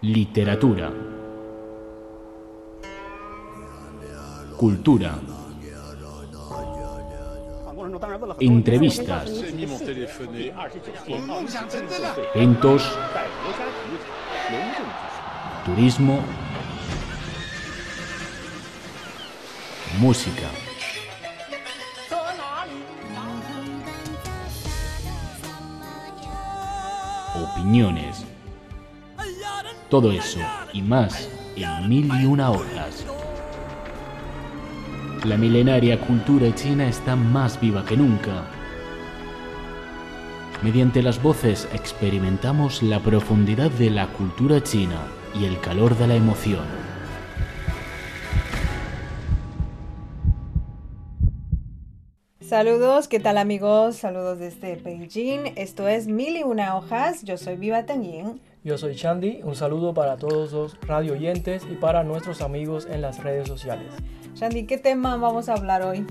Literatura. Cultura. Entrevistas. Eventos. Turismo. Música. Opiniones. Todo eso y más en mil y una horas. La milenaria cultura china está más viva que nunca. Mediante las voces experimentamos la profundidad de la cultura china y el calor de la emoción. Saludos, ¿qué tal amigos? Saludos desde Beijing. Esto es Mil y una hojas. Yo soy Viva Tenyin. Yo soy Chandy. Un saludo para todos los radio oyentes y para nuestros amigos en las redes sociales. Chandy, ¿qué tema vamos a hablar hoy?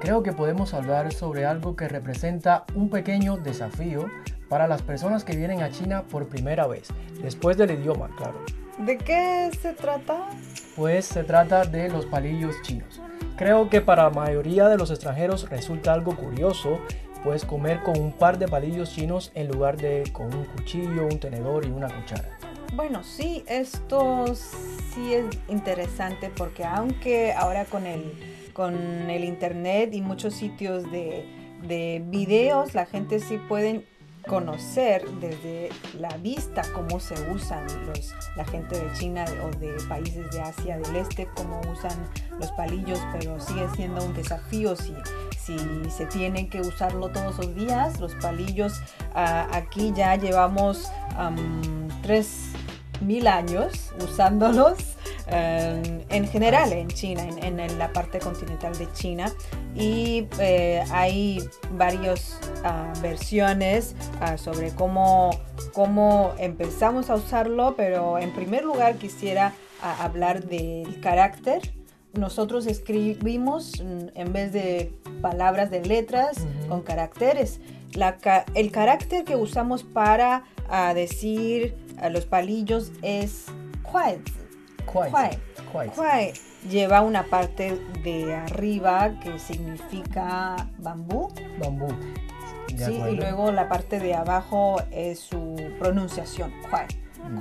Creo que podemos hablar sobre algo que representa un pequeño desafío para las personas que vienen a China por primera vez, después del idioma, claro. ¿De qué se trata? Pues se trata de los palillos chinos. Creo que para la mayoría de los extranjeros resulta algo curioso, pues comer con un par de palillos chinos en lugar de con un cuchillo, un tenedor y una cuchara. Bueno, sí, esto sí es interesante porque aunque ahora con el, con el internet y muchos sitios de, de videos, la gente sí pueden conocer desde la vista cómo se usan los, la gente de China o de países de Asia del Este, cómo usan los palillos, pero sigue siendo un desafío si, si se tienen que usarlo todos los días. Los palillos ah, aquí ya llevamos tres mil años usándolos eh, en general en China, en, la parte continental de China. Y eh, hay varias ah, versiones ah, sobre cómo, cómo empezamos a usarlo, pero en primer lugar quisiera hablar del carácter. Nosotros escribimos en vez de palabras de letras con caracteres. La, el carácter que usamos para decir los palillos es Kuai. Kuai. lleva una parte de arriba que significa bambú. Bambú. Sí, y luego la parte de abajo es su pronunciación. Kuai. Mm.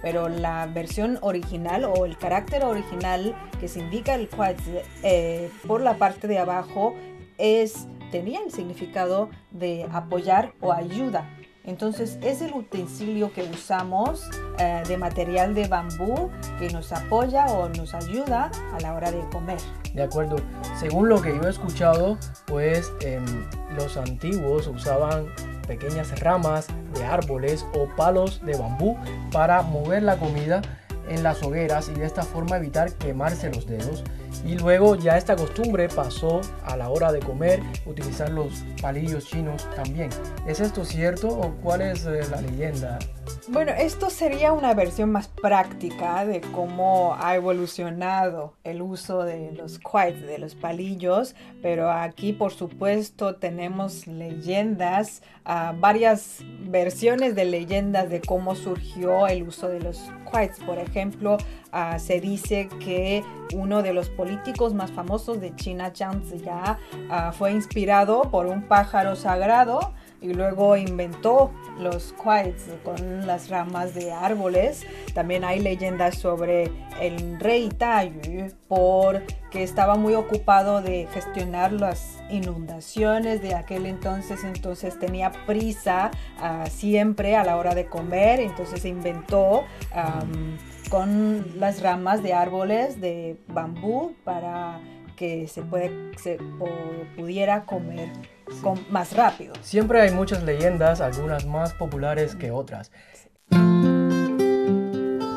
Pero la versión original o el carácter original que se indica el kuai eh, por la parte de abajo es tenía el significado de apoyar o ayuda. Entonces es el utensilio que usamos eh, de material de bambú que nos apoya o nos ayuda a la hora de comer. De acuerdo. Según lo que yo he escuchado, pues em, los antiguos usaban pequeñas ramas de árboles o palos de bambú para mover la comida en las hogueras y de esta forma evitar quemarse los dedos. Y luego ya esta costumbre pasó a la hora de comer utilizar los palillos chinos también. ¿Es esto cierto o cuál es eh, la leyenda? Bueno, esto sería una versión más práctica de cómo ha evolucionado el uso de los quites, de los palillos, pero aquí por supuesto tenemos leyendas, ah, varias versiones de leyendas de cómo surgió el uso de los quites. Por ejemplo, ah, se dice que uno de los políticos más famosos de China, Ziya, ah, fue inspirado por un pájaro sagrado y luego inventó los quites con las ramas de árboles. También hay leyendas sobre el rey Tayu porque estaba muy ocupado de gestionar las inundaciones de aquel entonces, entonces tenía prisa ah, siempre a la hora de comer, entonces se inventó con las ramas de árboles de bambú para que se, puede, se pudiera comer más rápido. Siempre hay muchas leyendas, algunas más populares que otras.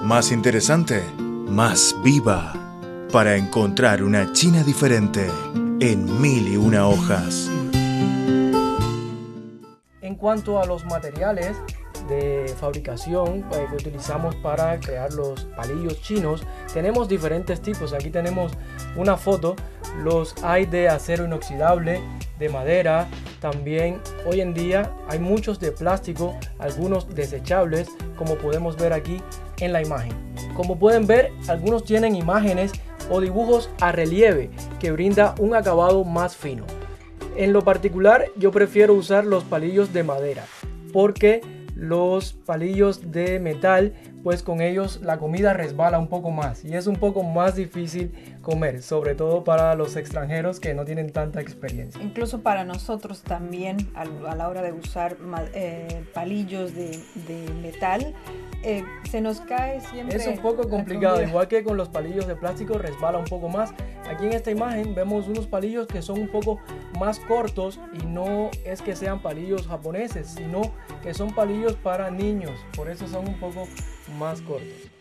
Más interesante, más viva, para encontrar una China diferente en mil y una hojas. En cuanto a los materiales, de fabricación eh, que utilizamos para crear los palillos chinos. Tenemos diferentes tipos. Aquí tenemos una foto. Los hay de acero inoxidable, de madera, también hoy en día hay muchos de plástico, algunos desechables, como podemos ver aquí en la imagen. Como pueden ver, algunos tienen imágenes o dibujos a relieve que brinda un acabado más fino. En lo particular, yo prefiero usar los palillos de madera porque los palillos de metal, pues con ellos la comida resbala un poco más y es un poco más difícil comer, sobre todo para los extranjeros que no tienen tanta experiencia. Incluso para nosotros también a, la hora de usar eh, palillos de, de metal, eh, se nos cae siempre. Es un poco complicado, igual que con los palillos de plástico resbala un poco más. Aquí en esta imagen vemos unos palillos que son un poco más cortos y no es que sean palillos japoneses, sino que son palillos para niños, por eso son un poco más cortos.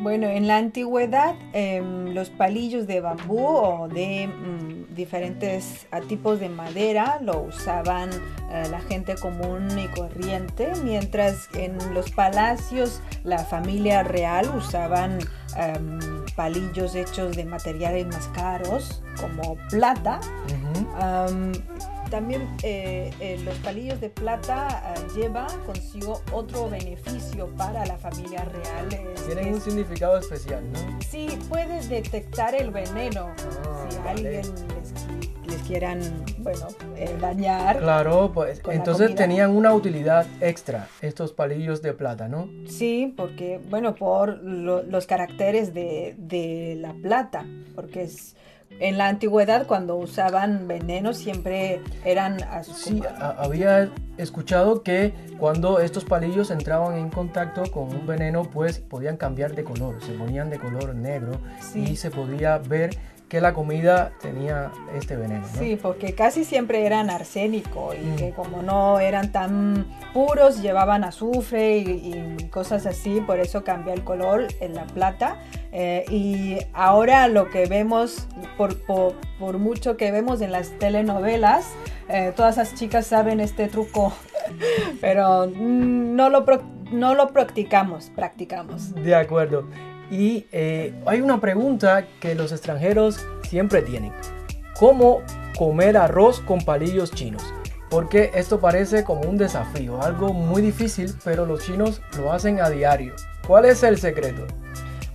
Bueno, en la antigüedad em, los palillos de bambú o de mm, diferentes tipos de madera lo usaban eh, la gente común y corriente, mientras en los palacios la familia real usaban em, palillos hechos de materiales más caros como plata también eh, eh, los palillos de plata uh, lleva consigo otro beneficio para la familia real. Tienen un significado especial, ¿no? Sí, puedes detectar el veneno ah, si alguien les, quieran, bueno, eh, dañar. Claro, pues entonces tenían una utilidad extra estos palillos de plata, ¿no? Sí, porque, bueno, por los caracteres de, de la plata, porque es en la antigüedad cuando usaban veneno siempre eran Sí, había escuchado que cuando estos palillos entraban en contacto con un veneno pues podían cambiar de color, se ponían de color negro y se podía ver que la comida tenía este veneno. Sí, porque casi siempre eran arsénico y mm. que como no eran tan puros llevaban azufre y, cosas así, por eso cambia el color en la plata. Eh, y ahora lo que vemos, por, por, mucho que vemos en las telenovelas, eh, todas esas chicas saben este truco, pero no lo, no lo practicamos, practicamos. De acuerdo. Y eh, hay una pregunta que los extranjeros siempre tienen. ¿Cómo comer arroz con palillos chinos? Porque esto parece como un desafío, algo muy difícil, pero los chinos lo hacen a diario. ¿Cuál es el secreto?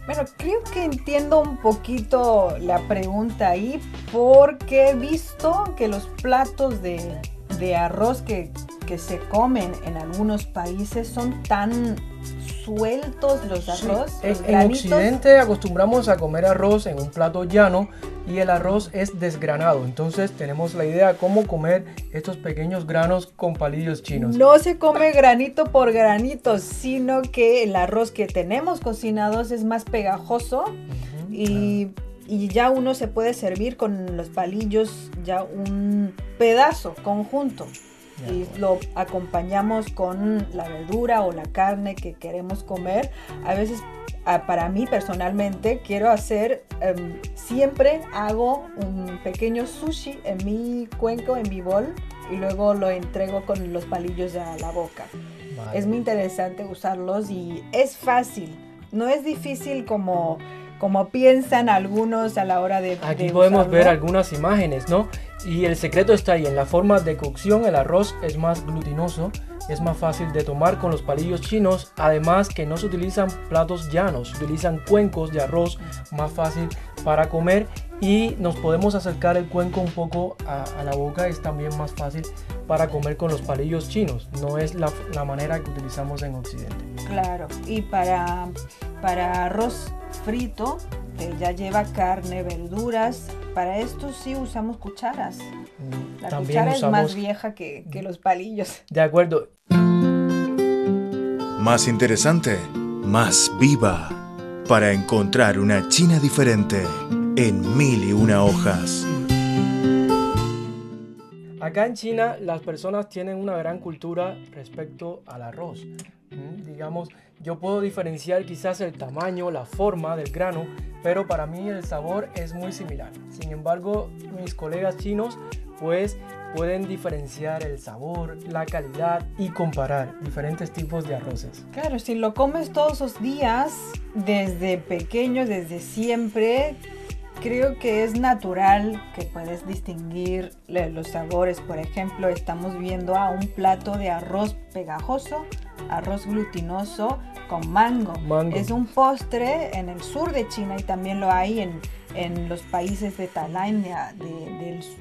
Bueno, creo que entiendo un poquito la pregunta ahí porque he visto que los platos de, de arroz que, que se comen en algunos países son tan sueltos los arroz. en, Occidente acostumbramos a comer arroz en un plato llano y el arroz es desgranado. Entonces tenemos la idea de cómo comer estos pequeños granos con palillos chinos. No se come granito por granito, sino que el arroz que tenemos cocinados es más pegajoso y, y ya uno se puede servir con los palillos ya un pedazo conjunto y lo acompañamos con la verdura o la carne que queremos comer. A veces para mí personalmente quiero hacer, em, siempre hago un pequeño sushi en mi cuenco, en mi bol, y luego lo entrego con los palillos a la boca. Es muy interesante usarlos y es fácil, no es difícil como como piensan algunos a la hora de... Aquí podemos ver algunas imágenes, ¿no? Y el secreto está ahí, en la forma de cocción el arroz es más glutinoso, es más fácil de tomar con los palillos chinos, además que no se utilizan platos llanos, se utilizan cuencos de arroz más fácil para comer y nos podemos acercar el cuenco un poco a, la boca, es también más fácil para comer con los palillos chinos, no es la, la manera que utilizamos en Occidente. Claro, y para, para arroz frito, que ya lleva carne, verduras. Para esto sí usamos cucharas. Mm, La cuchara es más vieja que, que los palillos. De acuerdo. Más interesante, más viva. Para encontrar una China diferente en mil y una hojas. Acá en China las personas tienen una gran cultura respecto al arroz. Mm, digamos, yo puedo diferenciar quizás el tamaño, la forma del grano, pero para mí el sabor es muy similar. Sin embargo, mis colegas chinos pues pueden diferenciar el sabor, la calidad y comparar diferentes tipos de arroces. Claro, si lo comes todos los días, desde pequeño, desde siempre, creo que es natural que puedes distinguir los sabores. Por ejemplo, estamos viendo a un plato de arroz pegajoso, arroz glutinoso con mango. Es un postre en el sur de China y también lo hay en, los países de Tailandia,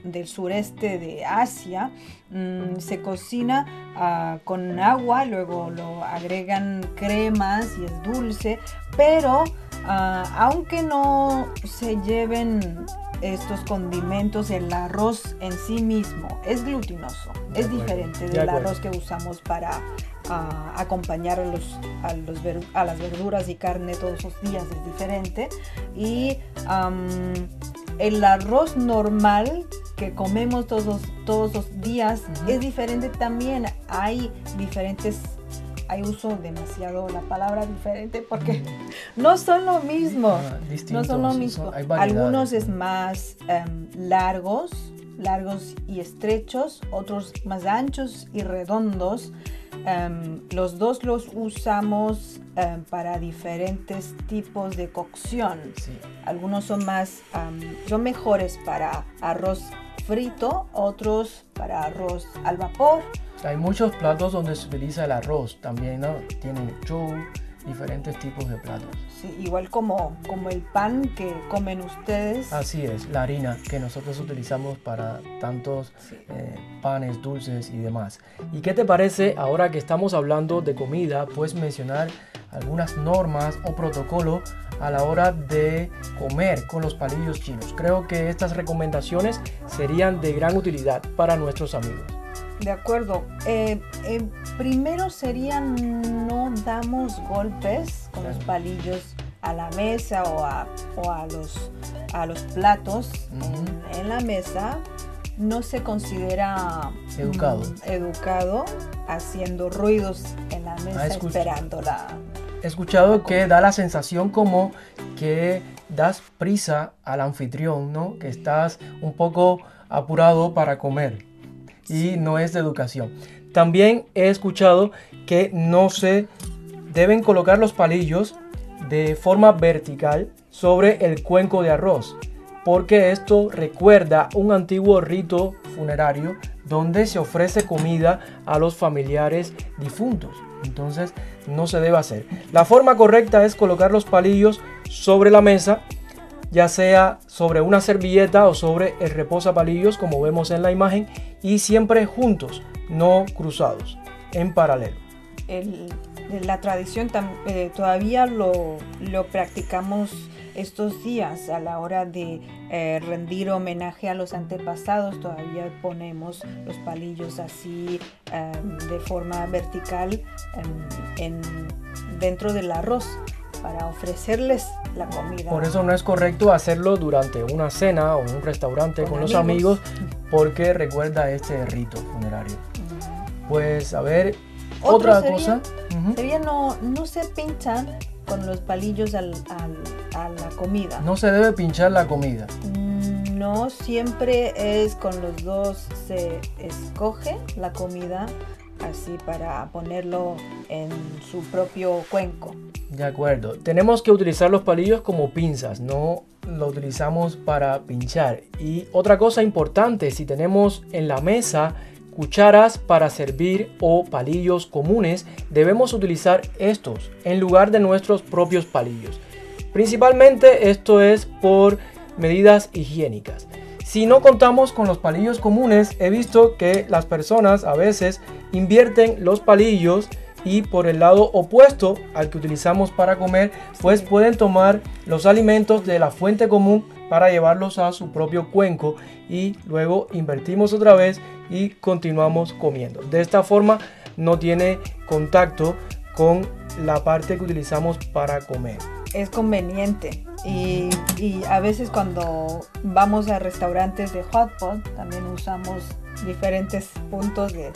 del, sureste de Asia. Mm, se cocina ah, con agua, luego lo agregan cremas y es dulce, pero Ah, aunque no se lleven estos condimentos, el arroz en sí mismo es glutinoso, es diferente del arroz que usamos para ah, acompañar a, los, a, las verduras y carne todos los días, es diferente. Y el arroz normal que comemos todos, todos los días es diferente también. Hay diferentes hay uso demasiado la palabra diferente porque no son lo mismo. Ah, no son lo mismo. Algunos es más em, largos, largos y estrechos, otros más anchos y redondos. Em, los dos los usamos em, para diferentes tipos de cocción. Algunos son más, son mejores para arroz frito, otros para arroz al vapor hay muchos platos donde se utiliza el arroz también, ¿no? Tienen chou, diferentes tipos de platos. Sí, igual como, como el pan que comen ustedes. Así es, la harina que nosotros utilizamos para tantos eh, panes, dulces y demás. ¿Y qué te parece ahora que estamos hablando de comida? Puedes mencionar algunas normas o protocolos a la hora de comer con los palillos chinos. Creo que estas recomendaciones serían de gran utilidad para nuestros amigos. De acuerdo. Eh, eh, primero sería no damos golpes con los palillos a la mesa o a, los, a los platos en, la mesa. No se considera mm, educado. educado haciendo ruidos en la mesa esperándola. He escuchado que da la sensación como que das prisa al anfitrión, ¿no? Que estás un poco apurado para comer y no es de educación. También he escuchado que no se deben colocar los palillos de forma vertical sobre el cuenco de arroz, porque esto recuerda un antiguo rito funerario donde se ofrece comida a los familiares difuntos. Entonces no se debe hacer. La forma correcta es colocar los palillos sobre la mesa ya sea sobre una servilleta o sobre el reposapalillos como vemos en la imagen y siempre juntos, no cruzados, en paralelo. la tradición eh, todavía lo, practicamos estos días a la hora de eh, rendir homenaje a los antepasados todavía ponemos los palillos así em, de forma vertical em, dentro del arroz para ofrecerles la comida. Por eso no es correcto hacerlo durante una cena o en un restaurante con, los amigos, porque recuerda este rito funerario. Pues a ver, otra cosa. Sería no, no se pinchan con los palillos al, a la comida. No se debe pinchar la comida. Mm, no siempre es con los dos se escoge la comida así para ponerlo en su propio cuenco. De acuerdo. Tenemos que utilizar los palillos como pinzas, no lo utilizamos para pinchar. Y otra cosa importante, si tenemos en la mesa cucharas para servir o palillos comunes, debemos utilizar estos en lugar de nuestros propios palillos. Principalmente esto es por medidas higiénicas. Si no contamos con los palillos comunes, he visto que las personas a veces invierten los palillos y por el lado opuesto al que utilizamos para comer, pues pueden tomar los alimentos de la fuente común para llevarlos a su propio cuenco y luego invertimos otra vez y continuamos comiendo. De esta forma no tiene contacto con la parte que utilizamos para comer. Es conveniente y, a veces cuando vamos a restaurantes de hot pot también usamos diferentes puntos de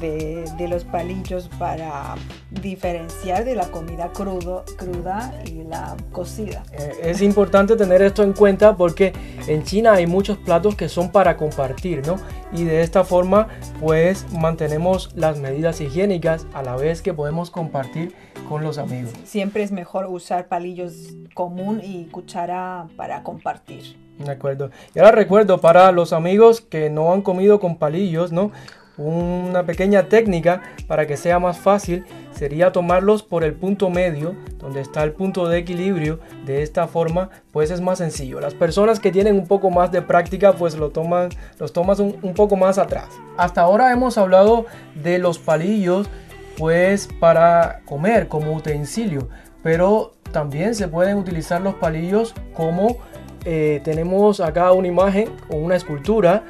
de, de los palillos para diferenciar de la comida crudo, cruda y la cocida. Eh, es importante tener esto en cuenta porque en China hay muchos platos que son para compartir, ¿no? Y de esta forma pues mantenemos las medidas higiénicas a la vez que podemos compartir con los amigos. Siempre es mejor usar palillos común y cuchara para compartir. De acuerdo. Y ahora recuerdo para los amigos que no han comido con palillos, ¿no? Una pequeña técnica para que sea más fácil sería tomarlos por el punto medio, donde está el punto de equilibrio. De esta forma, pues es más sencillo. Las personas que tienen un poco más de práctica, pues lo toman, los tomas un, poco más atrás. Hasta ahora hemos hablado de los palillos, pues para comer como utensilio, pero también se pueden utilizar los palillos como eh, tenemos acá una imagen o una escultura,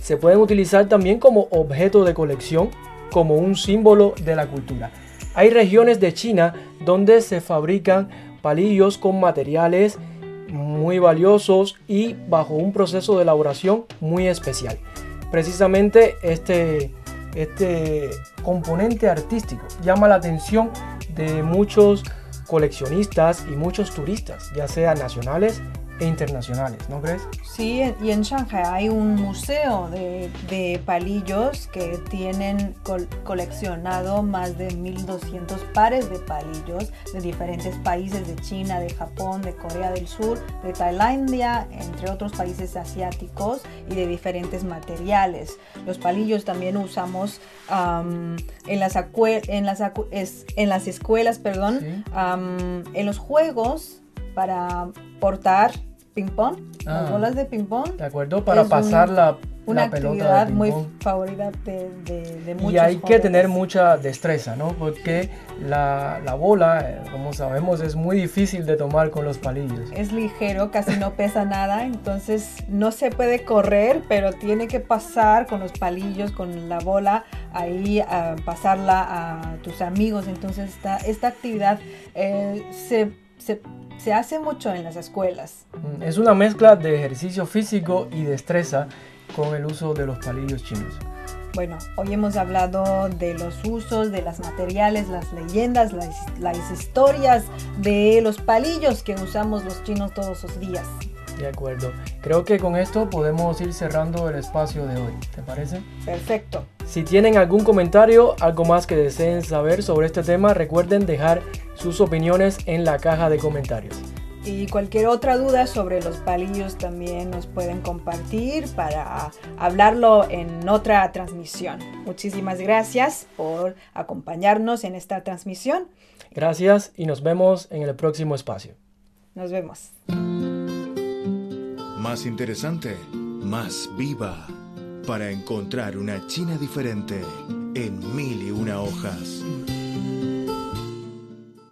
Se pueden utilizar también como objeto de colección, como un símbolo de la cultura. Hay regiones de China donde se fabrican palillos con materiales muy valiosos y bajo un proceso de elaboración muy especial. Precisamente este, este componente artístico llama la atención de muchos coleccionistas y muchos turistas, ya sean nacionales e internacionales, ¿no crees? Sí, y en Shanghai hay un museo de, de palillos que tienen coleccionado más de 1200 pares de palillos de diferentes países, de China, de Japón, de Corea del Sur, de Tailandia, entre otros países asiáticos y de diferentes materiales. Los palillos también usamos en, las en, las en las escuelas, perdón, en los juegos para portar ping-pong, las ah. bolas de ping-pong. De acuerdo, para pasar la, una la pelota actividad muy favorita de, de, de muchos Y hay que tener mucha destreza, ¿no? Porque la, la, bola, eh, como sabemos, es muy difícil de tomar con los palillos. Es ligero, casi no pesa nada, entonces no se puede correr, pero tiene que pasar con los palillos, con la bola, ahí a pasarla a tus amigos. Entonces esta, esta actividad eh, se, se se hace mucho en las escuelas. Mm, es una mezcla de ejercicio físico y destreza con el uso de los palillos chinos. Bueno, hoy hemos hablado de los usos, de los materiales, las leyendas, las, las, historias de los palillos que usamos los chinos todos los días. De acuerdo. Creo que con esto podemos ir cerrando el espacio de hoy. ¿Te parece? Perfecto. Si tienen algún comentario, algo más que deseen saber sobre este tema, recuerden dejar sus opiniones en la caja de comentarios. Y cualquier otra duda sobre los palillos también nos pueden compartir para hablarlo en otra transmisión. Muchísimas gracias por acompañarnos en esta transmisión. Gracias y nos vemos en el próximo espacio. Nos vemos. Más interesante, más viva para encontrar una China diferente en mil y una hojas.